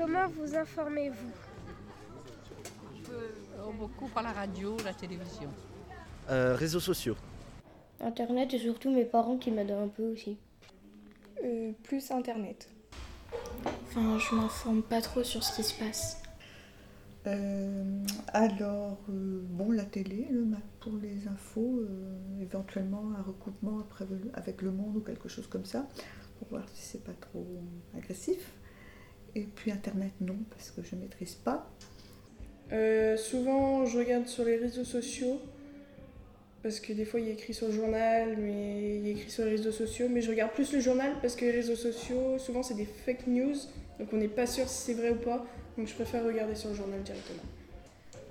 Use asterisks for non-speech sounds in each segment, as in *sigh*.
Comment vous informez-vous? Euh, Beaucoup par la radio, la télévision. Euh, réseaux sociaux. Internet et surtout mes parents qui m'aident un peu aussi. Euh, plus Internet. Enfin, je m'informe pas trop sur ce qui se passe. Euh, alors, euh, bon, la télé, le pour les infos, euh, éventuellement un recoupement après avec Le Monde ou quelque chose comme ça, pour voir si c'est pas trop agressif. Et puis Internet, non, parce que je ne maîtrise pas. Euh, souvent, je regarde sur les réseaux sociaux. Parce que des fois, il y a écrit sur le journal, mais il y a écrit sur les réseaux sociaux. Mais je regarde plus le journal parce que les réseaux sociaux, souvent, c'est des fake news. Donc, on n'est pas sûr si c'est vrai ou pas. Donc, je préfère regarder sur le journal directement.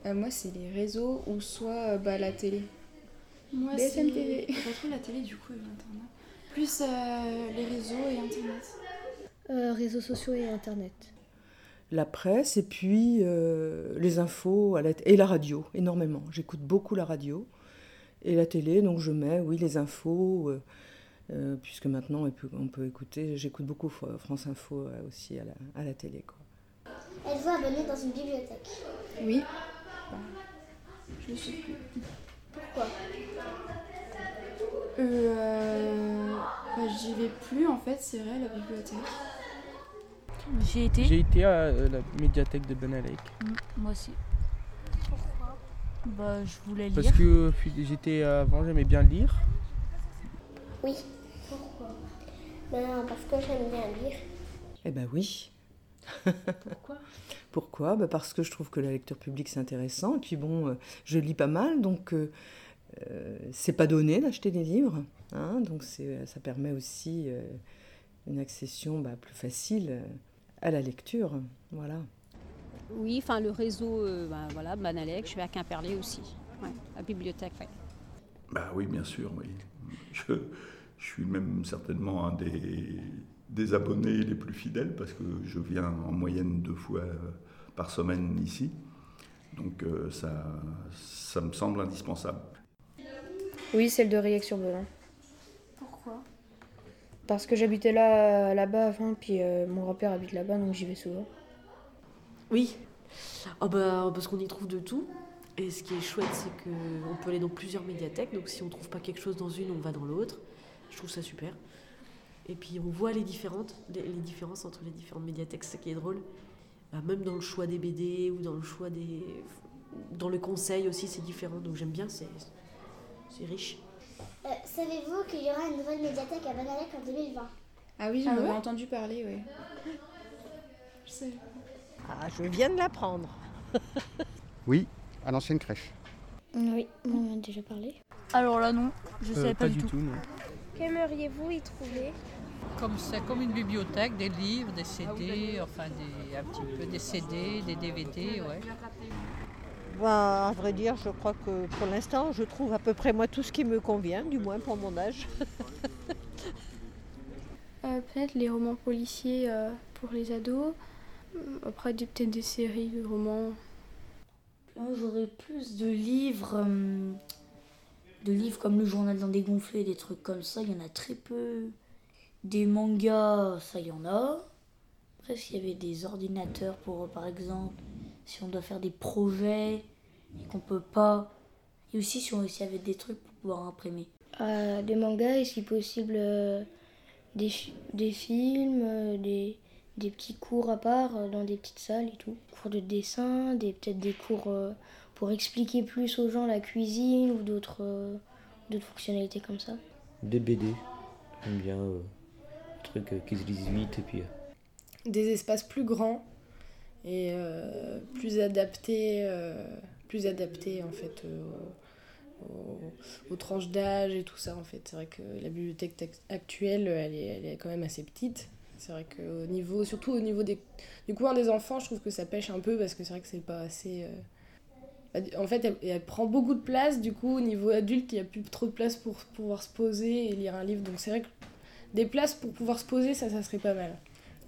Euh, moi, c'est les réseaux ou soit euh, bah, la télé. Moi, BFM c'est TV. pas trop la télé du coup et l'internet. Plus euh, les réseaux et internet. Euh, réseaux sociaux et internet. la presse et puis euh, les infos à la et la radio, énormément. J'écoute beaucoup la radio et la télé, donc je mets, oui, les infos, euh, euh, puisque maintenant on peut, on peut écouter, j'écoute beaucoup Fr- France Info euh, aussi à la, à la télé. Quoi. Êtes-vous abonné dans une bibliothèque Oui. Bah, je le suis plus. Pourquoi? Euh, bah, j'y vais plus en fait, c'est vrai, à la bibliothèque. J'ai été. J'ai été à euh, la médiathèque de Benalek. Mm, Moi aussi. Pourquoi Bah, je voulais lire. Parce que euh, j'étais avant, j'aimais bien lire. Oui. Pourquoi? Ben, parce que j'aime bien lire. Eh ben oui. Pourquoi? *laughs* Pourquoi? Bah Parce que je trouve que la lecture publique c'est intéressant. Et puis bon, euh, je lis pas mal, donc euh, c'est pas donné d'acheter des livres. hein, donc c'est- ça permet aussi euh, une accession bah, plus facile euh, à la lecture. Voilà. Oui, enfin le réseau, euh, bah, voilà, Banalec, je suis à Quimperlé aussi. Ouais, la bibliothèque, ouais. Bah oui, bien sûr, oui. Je, je suis même certainement un des, des abonnés les plus fidèles parce que je viens en moyenne deux fois par semaine ici. Donc euh, ça, ça me semble indispensable. Oui, celle de Riec sur Belin. Parce que j'habitais là, là-bas avant, puis euh, mon grand-père habite là-bas, donc j'y vais souvent. Oui. Bah, parce qu'on y trouve de tout. Et ce qui est chouette, c'est qu'on peut aller dans plusieurs médiathèques. Donc si on trouve pas quelque chose dans une, on va dans l'autre. Je trouve ça super. Et puis on voit les, différentes, les, différences entre les différentes médiathèques, c'est ça qui est drôle. Bah, même dans le choix des BD ou dans le choix des. Dans le conseil aussi, c'est différent. Donc j'aime bien, c'est riche. Euh, Savez-vous qu'il y aura une nouvelle médiathèque à Banalec en 2020 Ah oui, Ah j'en ouais? entendu parler, oui. Je sais. Ah, je viens de l'apprendre. *laughs* Oui, à l'ancienne crèche. Oui, on en a déjà parlé. Alors là, non, je Euh, savais pas, pas du tout. Qu'aimeriez-vous y trouver? Comme c'est comme une bibliothèque, des livres, des CD, enfin des, un petit peu des CD, des DVD, ouais. Bah, à vrai dire, je crois que pour l'instant, je trouve à peu près moi tout ce qui me convient, du moins pour mon âge. *laughs* Euh, peut-être les romans policiers euh, pour les ados. Après, des- peut-être des séries de romans. Moi, j'aurais plus de livres, euh, de livres comme le journal d'un dégonflé, des trucs comme ça, il y en a très peu. Des mangas, ça, y en a. Après, s'il y avait des ordinateurs pour, par exemple, si on doit faire des projets et qu'on peut pas. Et aussi, si on- y avait des trucs pour pouvoir imprimer. Euh, des mangas et si possible euh, des, des films, euh, des, des petits cours à part euh, dans des petites salles et tout. Cours de dessin, des, peut-être des cours euh, pour expliquer plus aux gens la cuisine ou d'autres euh, d'autres fonctionnalités comme ça. Des BD. J'aime bien euh, trucs euh, qui se lisent vite et puis. euh, Des espaces plus grands et euh, plus adaptés, euh, plus adaptés en fait aux, aux- aux tranches d'âge et tout ça en fait. C'est vrai que la bibliothèque actuelle, elle est, elle est quand même assez petite. C'est vrai que au niveau, surtout au niveau des, du des enfants, je trouve que ça pêche un peu parce que c'est vrai que c'est pas assez. euh, En fait, elle, elle prend beaucoup de place. Du coup, au niveau adulte, il n'y a plus trop de place pour pouvoir se poser et lire un livre. Donc c'est vrai que des places pour pouvoir se poser, ça, ça serait pas mal.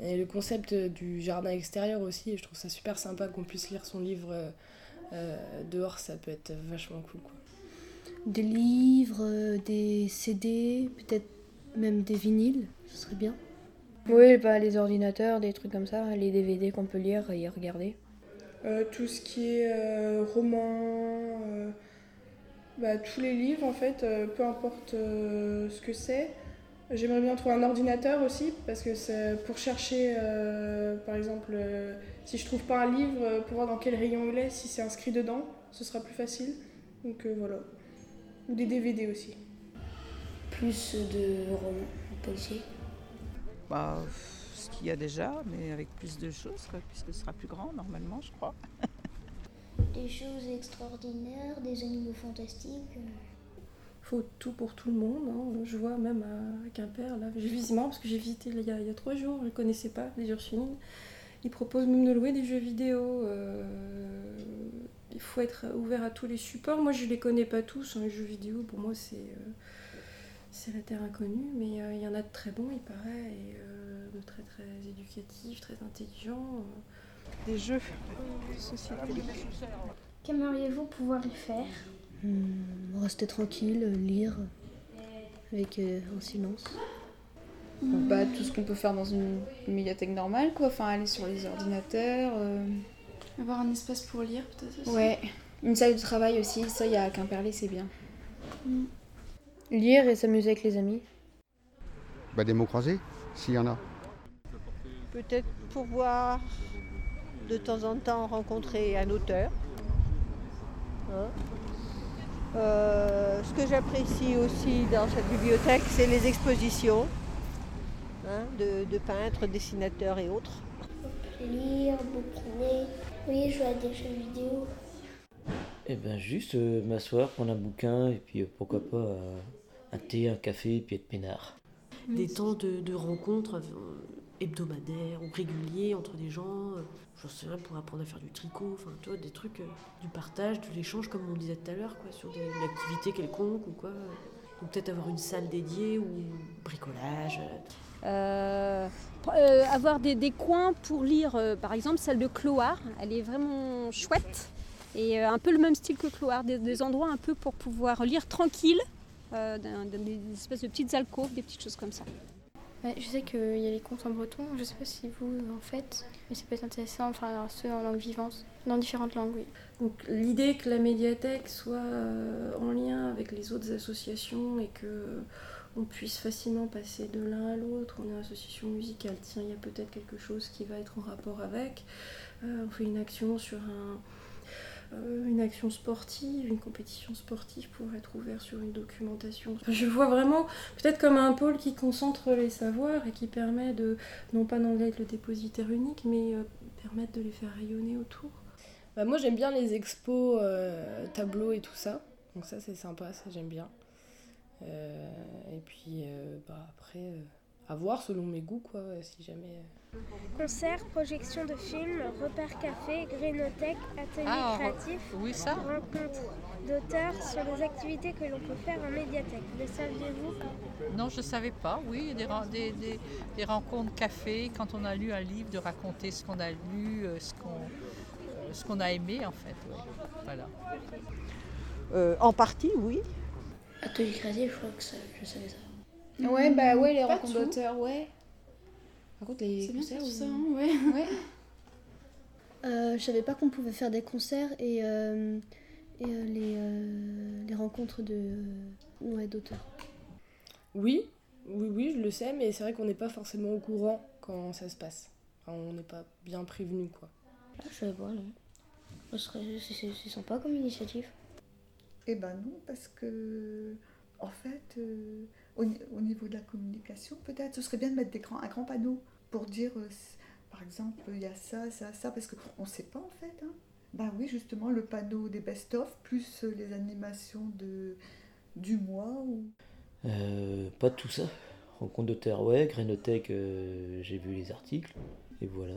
Et le concept euh, du jardin extérieur aussi, je trouve ça super sympa qu'on puisse lire son livre euh, euh, dehors, ça peut être vachement cool. Quoi. Des livres, des CD, peut-être même des vinyles, ce serait bien. Oui, bah, les ordinateurs, des trucs comme ça, les DVD qu'on peut lire et regarder. Euh, tout ce qui est euh, roman, euh, bah, tous les livres en fait, euh, peu importe euh, ce que c'est. J'aimerais bien trouver un ordinateur aussi parce que c'est pour chercher, euh, par exemple, euh, si je trouve pas un livre, euh, pour voir dans quel rayon il est, si c'est inscrit dedans, ce sera plus facile. Donc euh, voilà. Ou des DVD aussi. Plus de romans policiers. Bah, ce qu'il y a déjà, mais avec plus de choses, quoi, puisque ce sera plus grand normalement, je crois. Des choses extraordinaires, des animaux fantastiques. Faut tout pour tout le monde. hein. Je vois même à Quimper, là, j'ai visité parce que j'ai visité il y, a, il y a trois jours, je ne connaissais pas les Ursulines. Ils proposent même de louer des jeux vidéo. euh, il faut être ouvert à tous les supports. Moi, je ne les connais pas tous. hein, les jeux vidéo, pour moi, c'est euh, c'est la terre inconnue. Mais euh, il y en a de très bons, il paraît, et euh, de très très éducatifs, très intelligents. euh. Des jeux de société. Qu'aimeriez-vous pouvoir y faire? Rester tranquille, lire avec euh, en silence. Bah, tout ce qu'on peut faire dans une médiathèque normale, quoi. Enfin, aller sur les ordinateurs. euh, Avoir un espace pour lire, peut-être aussi. Ouais. Une salle de travail aussi, ça, il y a à Quimperlé, c'est bien. Lire et s'amuser avec les amis. Bah, des mots croisés, s'il y en a. Peut-être pouvoir de temps en temps rencontrer un auteur. Hein. Euh, ce que j'apprécie aussi dans cette bibliothèque, c'est les expositions hein, de, de peintres, dessinateurs et autres. Lire, bouquiner. Oui, jouer à des jeux vidéo. Eh ben juste euh, m'asseoir, prendre un bouquin et puis euh, pourquoi pas euh, un thé, un café et puis être peinard. Des temps de, de rencontres euh, hebdomadaires ou réguliers entre des gens, euh, j'en sais pour apprendre à faire du tricot, enfin tu des trucs, euh, du partage, de l'échange comme on disait tout à l'heure, quoi, sur des, une activité quelconque ou quoi. Ou peut-être avoir une salle dédiée ou bricolage. Euh, euh, avoir des, des coins pour lire, euh, par exemple celle de Cloire, elle est vraiment chouette et euh, un peu le même style que Cloire, des, endroits un peu pour pouvoir lire tranquille, euh, dans- dans des espèces de petites alcôves, des petites choses comme ça. Je sais qu'il y a les contes en breton, je sais pas si vous en faites, mais ça peut être intéressant, enfin ceux en langue vivante, dans différentes langues, oui. Donc l'idée que la médiathèque soit euh, en lien avec les autres associations et que euh, on puisse facilement passer de l'un à l'autre, on est association musicale, tiens, il y a peut-être quelque chose qui va être en rapport avec. Euh, on fait une action sur un, une action sportive, une compétition sportive pour être ouvert sur une documentation. Je vois vraiment peut-être comme un pôle qui concentre les savoirs et qui permet de, non pas d'être le dépositaire unique, mais euh, permettre de les faire rayonner autour. Bah, moi j'aime bien les expos, euh, tableaux et tout ça. Donc ça c'est sympa, ça j'aime bien. Euh, et puis euh, bah, après, euh, à voir selon mes goûts quoi, si jamais... euh. Concerts, projections de films, repères café, grénothèque, ateliers Ah, créatifs, oui, ça. rencontres d'auteurs sont des activités que l'on peut faire en médiathèque. Le saviez-vous Non, je ne savais pas. Oui, des, ren- des, des- des rencontres café, quand on a lu un livre, de raconter ce qu'on a lu, euh, ce qu'on euh, ce qu'on a aimé en fait. ouais. Voilà. Euh, en partie, oui. Atelier créatif, je crois que ça, je savais ça. Ouais, bah ouais, les rencontres d'auteurs, ouais. Par contre, les C'est bien concerts, oui. ça, hein, ouais. ouais. Euh, je savais pas qu'on pouvait faire des concerts et, euh, et euh, les, euh, les rencontres de euh, ouais, d'auteurs. Oui, oui, oui, je le sais, mais c'est vrai qu'on n'est pas forcément au courant quand ça se passe. Enfin, on n'est pas bien prévenu quoi. Ah, je savais pas, non. C'est sympa comme initiative. Eh ben non, parce que, en fait, euh, au, ni- au niveau de la communication, peut-être, ce serait bien de mettre des grands, un grand panneau pour dire, euh, par exemple, il y a ça, ça, ça, parce qu'on ne sait pas en fait. Hein. Ben oui, justement, le panneau des best-of, plus euh, les animations de, du mois. Ou... Euh, pas tout ça. Rencontre d'auteur, ouais. Grénothèque, euh, j'ai vu les articles. Et voilà.